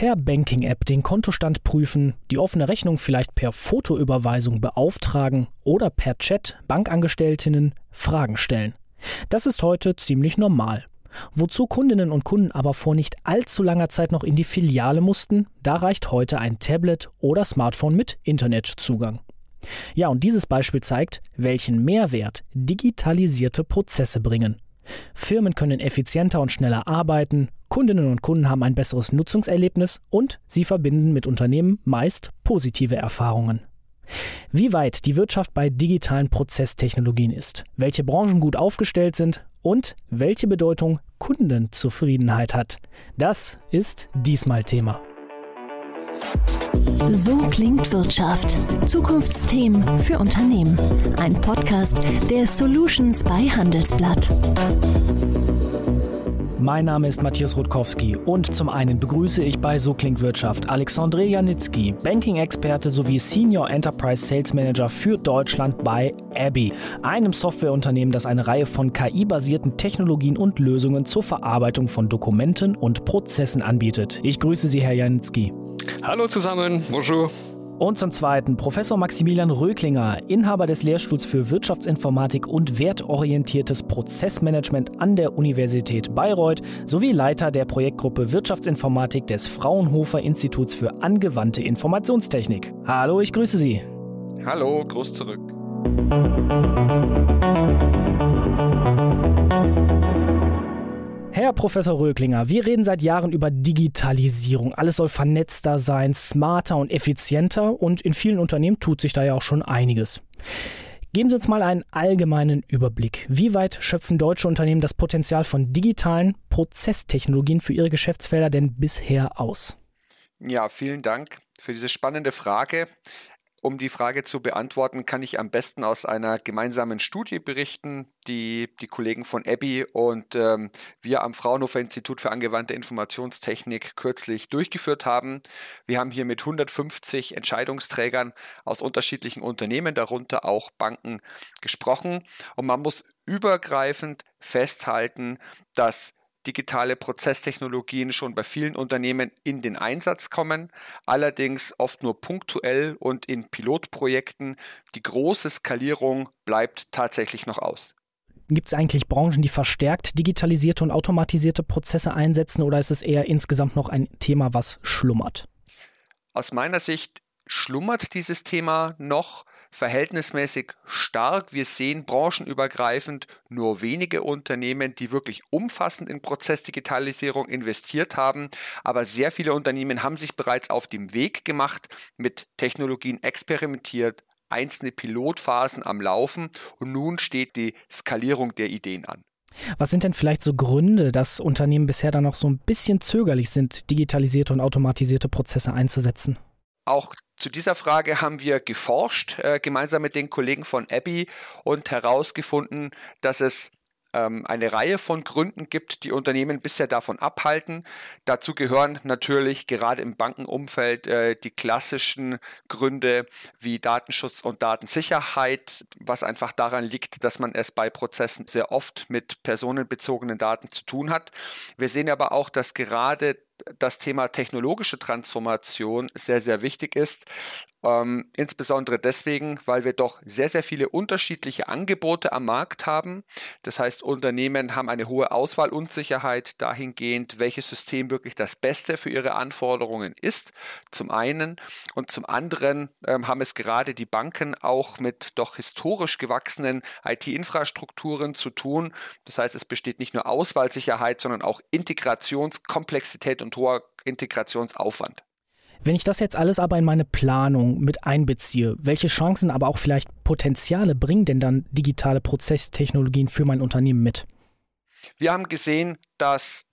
Per Banking-App den Kontostand prüfen, die offene Rechnung vielleicht per Fotoüberweisung beauftragen oder per Chat Bankangestelltinnen Fragen stellen. Das ist heute ziemlich normal. Wozu Kundinnen und Kunden aber vor nicht allzu langer Zeit noch in die Filiale mussten, da reicht heute ein Tablet oder Smartphone mit Internetzugang. Ja, und dieses Beispiel zeigt, welchen Mehrwert digitalisierte Prozesse bringen. Firmen können effizienter und schneller arbeiten, Kundinnen und Kunden haben ein besseres Nutzungserlebnis und sie verbinden mit Unternehmen meist positive Erfahrungen. Wie weit die Wirtschaft bei digitalen Prozesstechnologien ist, welche Branchen gut aufgestellt sind und welche Bedeutung Kundenzufriedenheit hat, das ist diesmal Thema. So klingt Wirtschaft. Zukunftsthemen für Unternehmen. Ein Podcast der Solutions bei Handelsblatt. Mein Name ist Matthias Rutkowski und zum einen begrüße ich bei So klingt Wirtschaft Alexandre Janitzki, Banking-Experte sowie Senior Enterprise Sales Manager für Deutschland bei Abby, einem Softwareunternehmen, das eine Reihe von KI-basierten Technologien und Lösungen zur Verarbeitung von Dokumenten und Prozessen anbietet. Ich grüße Sie, Herr Janitzki. Hallo zusammen, bonjour. Und zum Zweiten Professor Maximilian Röklinger, Inhaber des Lehrstuhls für Wirtschaftsinformatik und wertorientiertes Prozessmanagement an der Universität Bayreuth sowie Leiter der Projektgruppe Wirtschaftsinformatik des Fraunhofer Instituts für angewandte Informationstechnik. Hallo, ich grüße Sie. Hallo, Gruß zurück. Herr Professor Röklinger, wir reden seit Jahren über Digitalisierung. Alles soll vernetzter sein, smarter und effizienter und in vielen Unternehmen tut sich da ja auch schon einiges. Geben Sie uns mal einen allgemeinen Überblick. Wie weit schöpfen deutsche Unternehmen das Potenzial von digitalen Prozesstechnologien für ihre Geschäftsfelder denn bisher aus? Ja, vielen Dank für diese spannende Frage. Um die Frage zu beantworten, kann ich am besten aus einer gemeinsamen Studie berichten, die die Kollegen von Abby und ähm, wir am Fraunhofer Institut für angewandte Informationstechnik kürzlich durchgeführt haben. Wir haben hier mit 150 Entscheidungsträgern aus unterschiedlichen Unternehmen, darunter auch Banken, gesprochen. Und man muss übergreifend festhalten, dass digitale Prozesstechnologien schon bei vielen Unternehmen in den Einsatz kommen, allerdings oft nur punktuell und in Pilotprojekten. Die große Skalierung bleibt tatsächlich noch aus. Gibt es eigentlich Branchen, die verstärkt digitalisierte und automatisierte Prozesse einsetzen oder ist es eher insgesamt noch ein Thema, was schlummert? Aus meiner Sicht schlummert dieses Thema noch verhältnismäßig stark. Wir sehen branchenübergreifend nur wenige Unternehmen, die wirklich umfassend in Prozessdigitalisierung investiert haben, aber sehr viele Unternehmen haben sich bereits auf dem Weg gemacht, mit Technologien experimentiert, einzelne Pilotphasen am Laufen und nun steht die Skalierung der Ideen an. Was sind denn vielleicht so Gründe, dass Unternehmen bisher dann noch so ein bisschen zögerlich sind, digitalisierte und automatisierte Prozesse einzusetzen? Auch zu dieser Frage haben wir geforscht, äh, gemeinsam mit den Kollegen von Abby und herausgefunden, dass es ähm, eine Reihe von Gründen gibt, die Unternehmen bisher davon abhalten. Dazu gehören natürlich gerade im Bankenumfeld äh, die klassischen Gründe wie Datenschutz und Datensicherheit, was einfach daran liegt, dass man es bei Prozessen sehr oft mit personenbezogenen Daten zu tun hat. Wir sehen aber auch, dass gerade das Thema technologische Transformation sehr, sehr wichtig ist. Ähm, insbesondere deswegen, weil wir doch sehr, sehr viele unterschiedliche Angebote am Markt haben. Das heißt, Unternehmen haben eine hohe Auswahlunsicherheit dahingehend, welches System wirklich das Beste für ihre Anforderungen ist. Zum einen und zum anderen ähm, haben es gerade die Banken auch mit doch historisch gewachsenen IT-Infrastrukturen zu tun. Das heißt, es besteht nicht nur Auswahlsicherheit, sondern auch Integrationskomplexität und hoher Integrationsaufwand. Wenn ich das jetzt alles aber in meine Planung mit einbeziehe, welche Chancen, aber auch vielleicht Potenziale bringen denn dann digitale Prozesstechnologien für mein Unternehmen mit? Wir haben gesehen, dass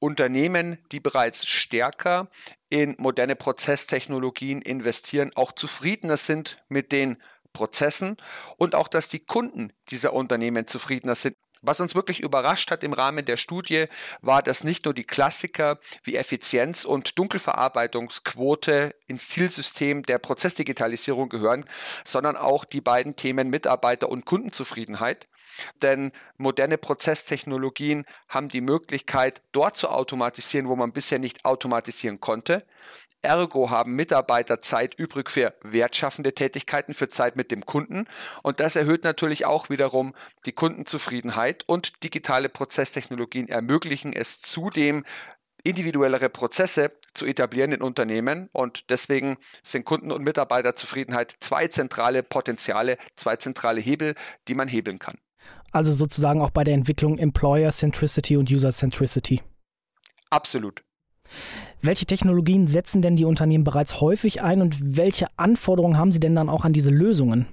Unternehmen, die bereits stärker in moderne Prozesstechnologien investieren, auch zufriedener sind mit den Prozessen und auch, dass die Kunden dieser Unternehmen zufriedener sind was uns wirklich überrascht hat im Rahmen der Studie, war, dass nicht nur die Klassiker wie Effizienz und Dunkelverarbeitungsquote ins Zielsystem der Prozessdigitalisierung gehören, sondern auch die beiden Themen Mitarbeiter- und Kundenzufriedenheit. denn moderne Prozesstechnologien haben die Möglichkeit, dort zu automatisieren, wo man bisher nicht automatisieren konnte. Ergo haben Mitarbeiter Zeit übrig für wertschaffende Tätigkeiten, für Zeit mit dem Kunden. Und das erhöht natürlich auch wiederum die Kundenzufriedenheit und digitale Prozesstechnologien ermöglichen es zudem, individuellere Prozesse zu etablieren in Unternehmen. Und deswegen sind Kunden- und Mitarbeiterzufriedenheit zwei zentrale Potenziale, zwei zentrale Hebel, die man hebeln kann. Also sozusagen auch bei der Entwicklung Employer Centricity und User Centricity. Absolut. Welche Technologien setzen denn die Unternehmen bereits häufig ein und welche Anforderungen haben sie denn dann auch an diese Lösungen?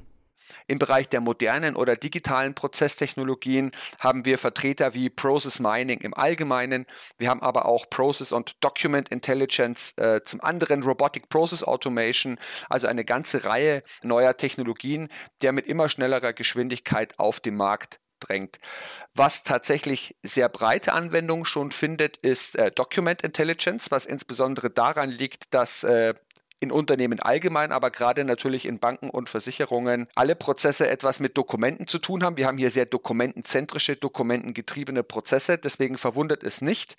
Im Bereich der modernen oder digitalen Prozesstechnologien haben wir Vertreter wie Process Mining im Allgemeinen. Wir haben aber auch Process und Document Intelligence, äh, zum anderen Robotic Process Automation, also eine ganze Reihe neuer Technologien, der mit immer schnellerer Geschwindigkeit auf dem Markt drängt. Was tatsächlich sehr breite Anwendungen schon findet, ist äh, Document Intelligence, was insbesondere daran liegt, dass äh, in Unternehmen allgemein, aber gerade natürlich in Banken und Versicherungen alle Prozesse etwas mit Dokumenten zu tun haben. Wir haben hier sehr dokumentenzentrische, dokumentengetriebene Prozesse, deswegen verwundert es nicht.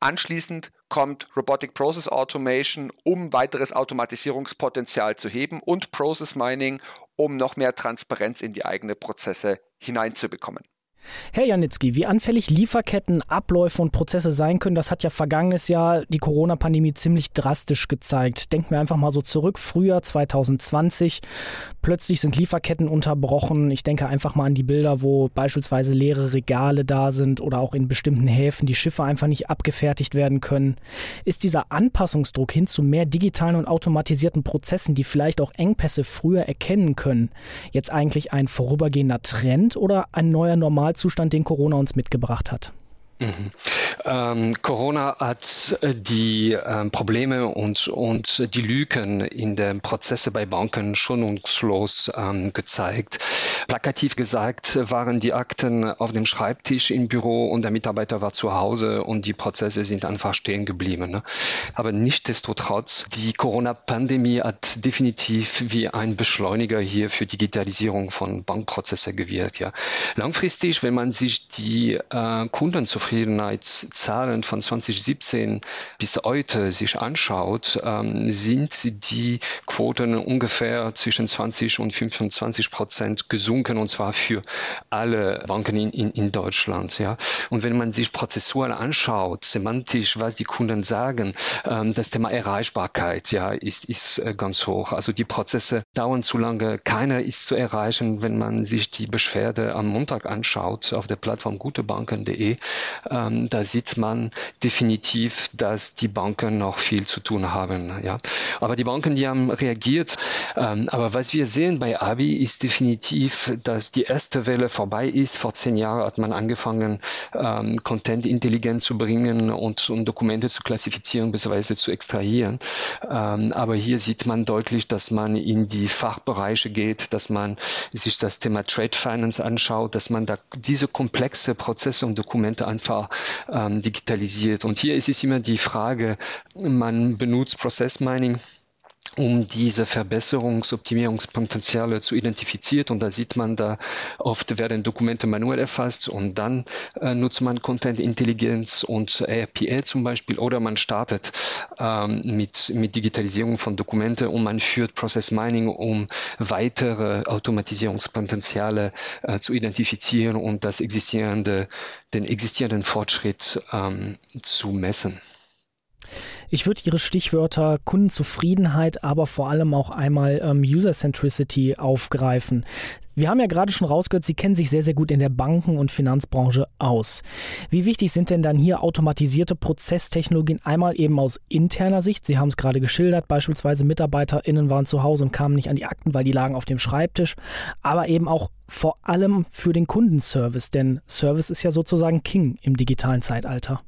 Anschließend kommt Robotic Process Automation, um weiteres Automatisierungspotenzial zu heben und Process Mining, um noch mehr Transparenz in die eigenen Prozesse hineinzubekommen. Herr Janitzki, wie anfällig Lieferketten, Abläufe und Prozesse sein können, das hat ja vergangenes Jahr die Corona-Pandemie ziemlich drastisch gezeigt. Denken wir einfach mal so zurück, Frühjahr 2020. Plötzlich sind Lieferketten unterbrochen. Ich denke einfach mal an die Bilder, wo beispielsweise leere Regale da sind oder auch in bestimmten Häfen die Schiffe einfach nicht abgefertigt werden können. Ist dieser Anpassungsdruck hin zu mehr digitalen und automatisierten Prozessen, die vielleicht auch Engpässe früher erkennen können, jetzt eigentlich ein vorübergehender Trend oder ein neuer Normal Normalzustand, den Corona uns mitgebracht hat. Mhm. Ähm, Corona hat äh, die äh, Probleme und, und die Lücken in den Prozessen bei Banken schonungslos ähm, gezeigt. Plakativ gesagt waren die Akten auf dem Schreibtisch im Büro und der Mitarbeiter war zu Hause und die Prozesse sind einfach stehen geblieben. Ne? Aber nichtdestotrotz, die Corona-Pandemie hat definitiv wie ein Beschleuniger hier für Digitalisierung von Bankprozessen gewirkt. Ja. Langfristig, wenn man sich die äh, Kundenzufriedenheitszahlen von 2017 bis heute sich anschaut, ähm, sind die Quoten ungefähr zwischen 20 und 25 Prozent gesunken gesunken und zwar für alle Banken in, in, in Deutschland. Ja. Und wenn man sich prozessual anschaut, semantisch, was die Kunden sagen, ähm, das Thema Erreichbarkeit ja, ist, ist äh, ganz hoch. Also die Prozesse dauern zu lange, keiner ist zu erreichen. Wenn man sich die Beschwerde am Montag anschaut auf der Plattform gutebanken.de, ähm, da sieht man definitiv, dass die Banken noch viel zu tun haben. Ja. Aber die Banken, die haben reagiert. Ähm, aber was wir sehen bei Abi ist definitiv dass die erste Welle vorbei ist. Vor zehn Jahren hat man angefangen, ähm, Content intelligent zu bringen und, und Dokumente zu klassifizieren bzw. zu extrahieren. Ähm, aber hier sieht man deutlich, dass man in die Fachbereiche geht, dass man sich das Thema Trade Finance anschaut, dass man da diese komplexe Prozesse und Dokumente einfach ähm, digitalisiert. Und hier ist es immer die Frage, man benutzt Process Mining um diese Verbesserungs-, Optimierungspotenziale zu identifizieren. Und da sieht man da, oft werden Dokumente manuell erfasst und dann äh, nutzt man Content Intelligenz und RPA zum Beispiel oder man startet ähm, mit, mit Digitalisierung von Dokumente und man führt Process Mining, um weitere Automatisierungspotenziale äh, zu identifizieren und das existierende, den existierenden Fortschritt ähm, zu messen. Ich würde Ihre Stichwörter Kundenzufriedenheit, aber vor allem auch einmal ähm, User-Centricity aufgreifen. Wir haben ja gerade schon rausgehört, Sie kennen sich sehr, sehr gut in der Banken- und Finanzbranche aus. Wie wichtig sind denn dann hier automatisierte Prozesstechnologien einmal eben aus interner Sicht? Sie haben es gerade geschildert, beispielsweise MitarbeiterInnen waren zu Hause und kamen nicht an die Akten, weil die lagen auf dem Schreibtisch, aber eben auch vor allem für den Kundenservice, denn Service ist ja sozusagen King im digitalen Zeitalter.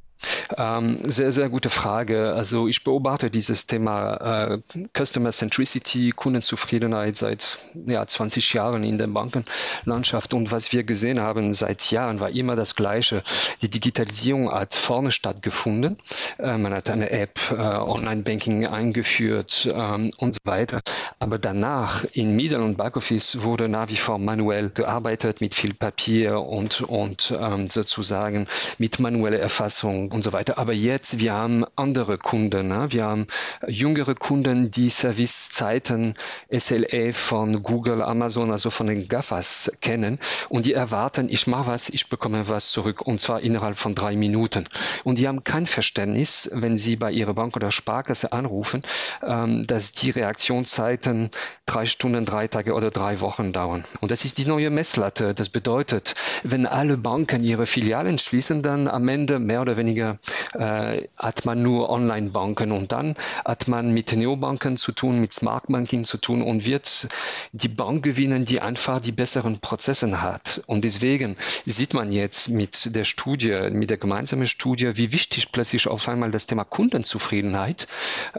Ähm, sehr, sehr gute Frage. Also ich beobachte dieses Thema äh, Customer Centricity, Kundenzufriedenheit seit ja, 20 Jahren in der Bankenlandschaft. Und was wir gesehen haben seit Jahren war immer das Gleiche. Die Digitalisierung hat vorne stattgefunden. Äh, man hat eine App, äh, Online-Banking eingeführt ähm, und so weiter. Aber danach in Middle- und Backoffice wurde nach wie vor manuell gearbeitet mit viel Papier und, und ähm, sozusagen mit manueller Erfassung und so weiter. Aber jetzt, wir haben andere Kunden. Ne? Wir haben jüngere Kunden, die Servicezeiten SLA von Google, Amazon, also von den GAFAs kennen und die erwarten, ich mache was, ich bekomme was zurück und zwar innerhalb von drei Minuten. Und die haben kein Verständnis, wenn sie bei ihrer Bank oder Sparkasse anrufen, ähm, dass die Reaktionszeiten drei Stunden, drei Tage oder drei Wochen dauern. Und das ist die neue Messlatte. Das bedeutet, wenn alle Banken ihre Filialen schließen, dann am Ende mehr oder weniger weniger äh, hat man nur Online-Banken und dann hat man mit Neobanken zu tun, mit Smart Banking zu tun und wird die Bank gewinnen, die einfach die besseren Prozesse hat. Und deswegen sieht man jetzt mit der Studie, mit der gemeinsamen Studie, wie wichtig plötzlich auf einmal das Thema Kundenzufriedenheit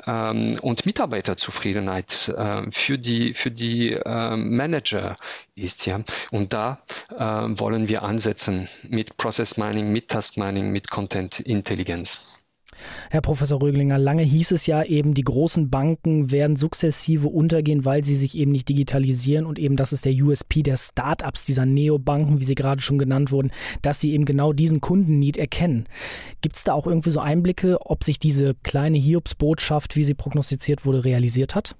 ähm, und Mitarbeiterzufriedenheit äh, für die, für die äh, Manager ist. Ja. Und da äh, wollen wir ansetzen mit Process Mining, mit Task Mining, mit Content Intelligenz. Herr Professor Röglinger, lange hieß es ja eben, die großen Banken werden sukzessive untergehen, weil sie sich eben nicht digitalisieren und eben das ist der USP der Startups, dieser Neobanken, wie sie gerade schon genannt wurden, dass sie eben genau diesen Kundennied erkennen. Gibt es da auch irgendwie so Einblicke, ob sich diese kleine Hiobsbotschaft, wie sie prognostiziert wurde, realisiert hat?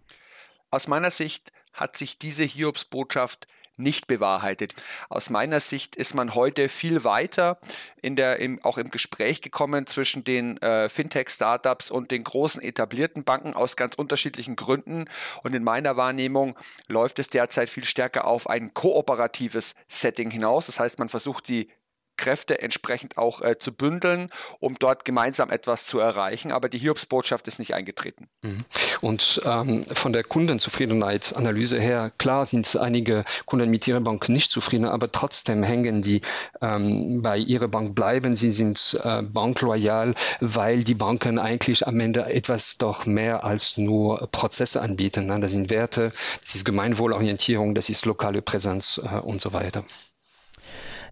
Aus meiner Sicht hat sich diese Hiobsbotschaft nicht bewahrheitet. Aus meiner Sicht ist man heute viel weiter in der, im, auch im Gespräch gekommen zwischen den äh, Fintech-Startups und den großen etablierten Banken aus ganz unterschiedlichen Gründen. Und in meiner Wahrnehmung läuft es derzeit viel stärker auf ein kooperatives Setting hinaus. Das heißt, man versucht die Kräfte entsprechend auch äh, zu bündeln, um dort gemeinsam etwas zu erreichen. Aber die Hiobsbotschaft ist nicht eingetreten. Mhm. Und ähm, von der Kundenzufriedenheitsanalyse her, klar sind einige Kunden mit ihrer Bank nicht zufrieden, aber trotzdem hängen die ähm, bei ihrer Bank bleiben. Sie sind äh, bankloyal, weil die Banken eigentlich am Ende etwas doch mehr als nur Prozesse anbieten. Ne? Das sind Werte, das ist Gemeinwohlorientierung, das ist lokale Präsenz äh, und so weiter.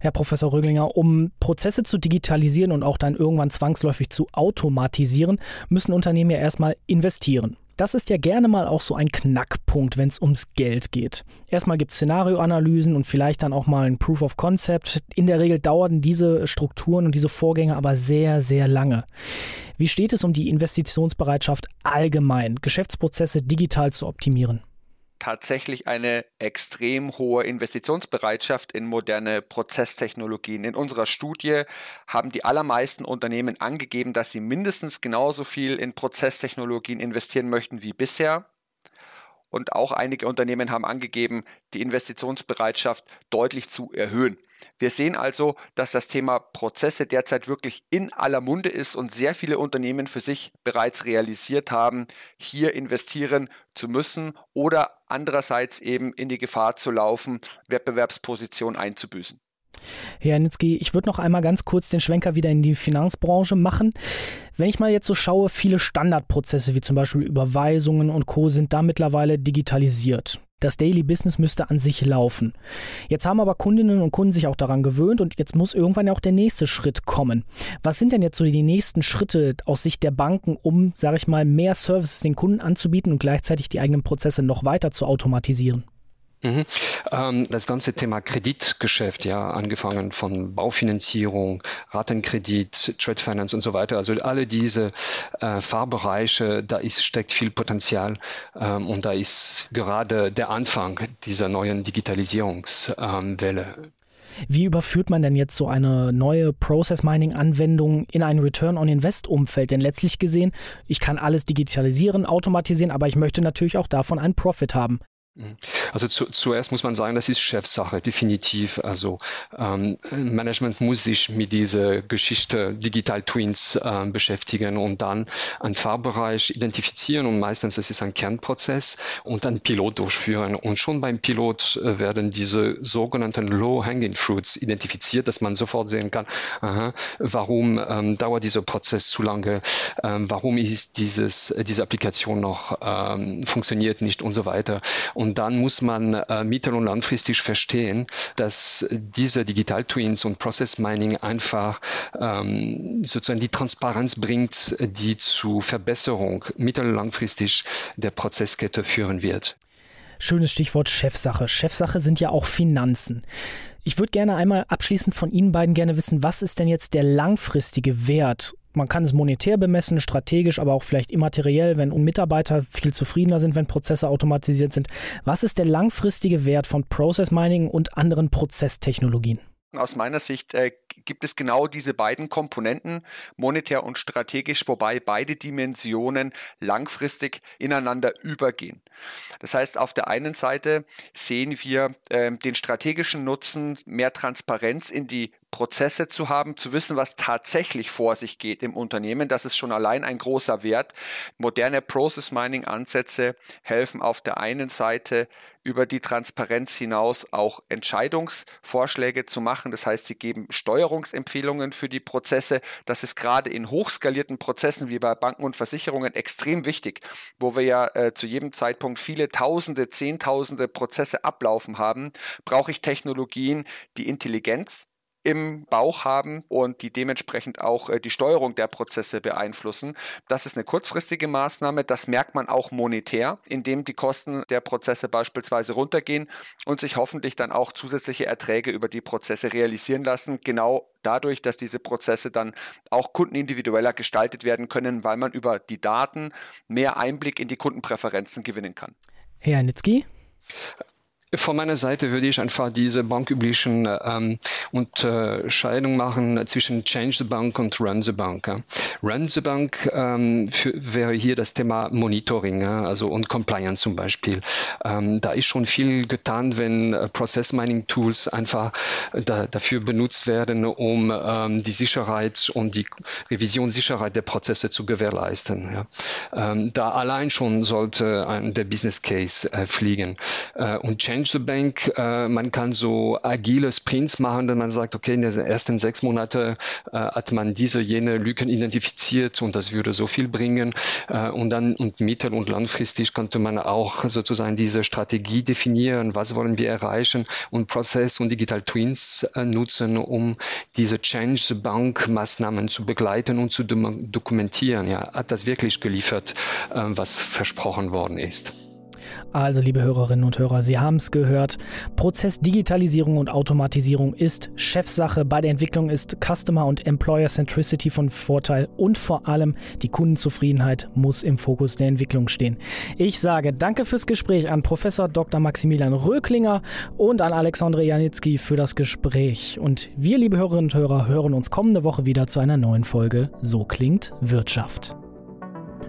Herr Professor Röglinger, um Prozesse zu digitalisieren und auch dann irgendwann zwangsläufig zu automatisieren, müssen Unternehmen ja erstmal investieren. Das ist ja gerne mal auch so ein Knackpunkt, wenn es ums Geld geht. Erstmal gibt es Szenarioanalysen und vielleicht dann auch mal ein Proof of Concept. In der Regel dauern diese Strukturen und diese Vorgänge aber sehr, sehr lange. Wie steht es um die Investitionsbereitschaft allgemein, Geschäftsprozesse digital zu optimieren? Tatsächlich eine extrem hohe Investitionsbereitschaft in moderne Prozesstechnologien. In unserer Studie haben die allermeisten Unternehmen angegeben, dass sie mindestens genauso viel in Prozesstechnologien investieren möchten wie bisher. Und auch einige Unternehmen haben angegeben, die Investitionsbereitschaft deutlich zu erhöhen. Wir sehen also, dass das Thema Prozesse derzeit wirklich in aller Munde ist und sehr viele Unternehmen für sich bereits realisiert haben, hier investieren zu müssen oder andererseits eben in die Gefahr zu laufen, Wettbewerbsposition einzubüßen. Herr Nitzki, ich würde noch einmal ganz kurz den Schwenker wieder in die Finanzbranche machen. Wenn ich mal jetzt so schaue, viele Standardprozesse wie zum Beispiel Überweisungen und Co. sind da mittlerweile digitalisiert. Das Daily Business müsste an sich laufen. Jetzt haben aber Kundinnen und Kunden sich auch daran gewöhnt und jetzt muss irgendwann ja auch der nächste Schritt kommen. Was sind denn jetzt so die nächsten Schritte aus Sicht der Banken, um, sage ich mal, mehr Services den Kunden anzubieten und gleichzeitig die eigenen Prozesse noch weiter zu automatisieren? Mhm. Ähm, das ganze Thema Kreditgeschäft, ja, angefangen von Baufinanzierung, Ratenkredit, Trade Finance und so weiter, also alle diese äh, Fahrbereiche, da ist, steckt viel Potenzial ähm, und da ist gerade der Anfang dieser neuen Digitalisierungswelle. Ähm, wie überführt man denn jetzt so eine neue Process Mining Anwendung in ein Return on Invest Umfeld? Denn letztlich gesehen, ich kann alles digitalisieren, automatisieren, aber ich möchte natürlich auch davon einen Profit haben. Mhm. Also zu, zuerst muss man sagen, das ist Chefsache, definitiv. Also ähm, Management muss sich mit dieser Geschichte Digital Twins äh, beschäftigen und dann einen Fahrbereich identifizieren und meistens ist ein Kernprozess und dann Pilot durchführen. Und schon beim Pilot äh, werden diese sogenannten Low-Hanging Fruits identifiziert, dass man sofort sehen kann, aha, warum ähm, dauert dieser Prozess zu lange, ähm, warum ist dieses, diese Applikation noch ähm, funktioniert nicht und so weiter. Und dann muss man äh, mittel- und langfristig verstehen, dass diese Digital Twins und Process Mining einfach ähm, sozusagen die Transparenz bringt, die zu Verbesserung mittel- und langfristig der Prozesskette führen wird. Schönes Stichwort Chefsache. Chefsache sind ja auch Finanzen. Ich würde gerne einmal abschließend von Ihnen beiden gerne wissen, was ist denn jetzt der langfristige Wert man kann es monetär bemessen, strategisch, aber auch vielleicht immateriell, wenn Mitarbeiter viel zufriedener sind, wenn Prozesse automatisiert sind. Was ist der langfristige Wert von Process Mining und anderen Prozesstechnologien? Aus meiner Sicht äh, gibt es genau diese beiden Komponenten, monetär und strategisch, wobei beide Dimensionen langfristig ineinander übergehen. Das heißt, auf der einen Seite sehen wir äh, den strategischen Nutzen, mehr Transparenz in die Prozesse zu haben, zu wissen, was tatsächlich vor sich geht im Unternehmen. Das ist schon allein ein großer Wert. Moderne Process Mining Ansätze helfen auf der einen Seite über die Transparenz hinaus auch Entscheidungsvorschläge zu machen. Das heißt, sie geben Steuerungsempfehlungen für die Prozesse. Das ist gerade in hochskalierten Prozessen wie bei Banken und Versicherungen extrem wichtig, wo wir ja äh, zu jedem Zeitpunkt viele Tausende, Zehntausende Prozesse ablaufen haben, brauche ich Technologien, die Intelligenz im Bauch haben und die dementsprechend auch äh, die Steuerung der Prozesse beeinflussen. Das ist eine kurzfristige Maßnahme. Das merkt man auch monetär, indem die Kosten der Prozesse beispielsweise runtergehen und sich hoffentlich dann auch zusätzliche Erträge über die Prozesse realisieren lassen. Genau dadurch, dass diese Prozesse dann auch kundenindividueller gestaltet werden können, weil man über die Daten mehr Einblick in die Kundenpräferenzen gewinnen kann. Herr Nitzki? Von meiner Seite würde ich einfach diese banküblichen ähm, Unterscheidung machen zwischen Change the Bank und Run the Bank. Ja. Run the Bank ähm, für, wäre hier das Thema Monitoring, ja, also und Compliance zum Beispiel. Ähm, da ist schon viel getan, wenn äh, Process Mining Tools einfach da, dafür benutzt werden, um ähm, die Sicherheit und die Revisionssicherheit der Prozesse zu gewährleisten. Ja. Ähm, da allein schon sollte ein, der Business Case äh, fliegen. Äh, und Change Change the Bank. Äh, man kann so agile Sprints machen, wenn man sagt, okay, in den ersten sechs Monaten äh, hat man diese, jene Lücken identifiziert und das würde so viel bringen. Äh, und dann und mittel- und langfristig könnte man auch sozusagen diese Strategie definieren, was wollen wir erreichen und Prozess und Digital Twins äh, nutzen, um diese Change the Bank Maßnahmen zu begleiten und zu dokumentieren. Ja, hat das wirklich geliefert, äh, was versprochen worden ist? Also, liebe Hörerinnen und Hörer, Sie haben es gehört. Prozessdigitalisierung und Automatisierung ist Chefsache. Bei der Entwicklung ist Customer und Employer Centricity von Vorteil und vor allem die Kundenzufriedenheit muss im Fokus der Entwicklung stehen. Ich sage danke fürs Gespräch an Professor Dr. Maximilian Röklinger und an Alexandre Janitzki für das Gespräch. Und wir, liebe Hörerinnen und Hörer, hören uns kommende Woche wieder zu einer neuen Folge So klingt Wirtschaft.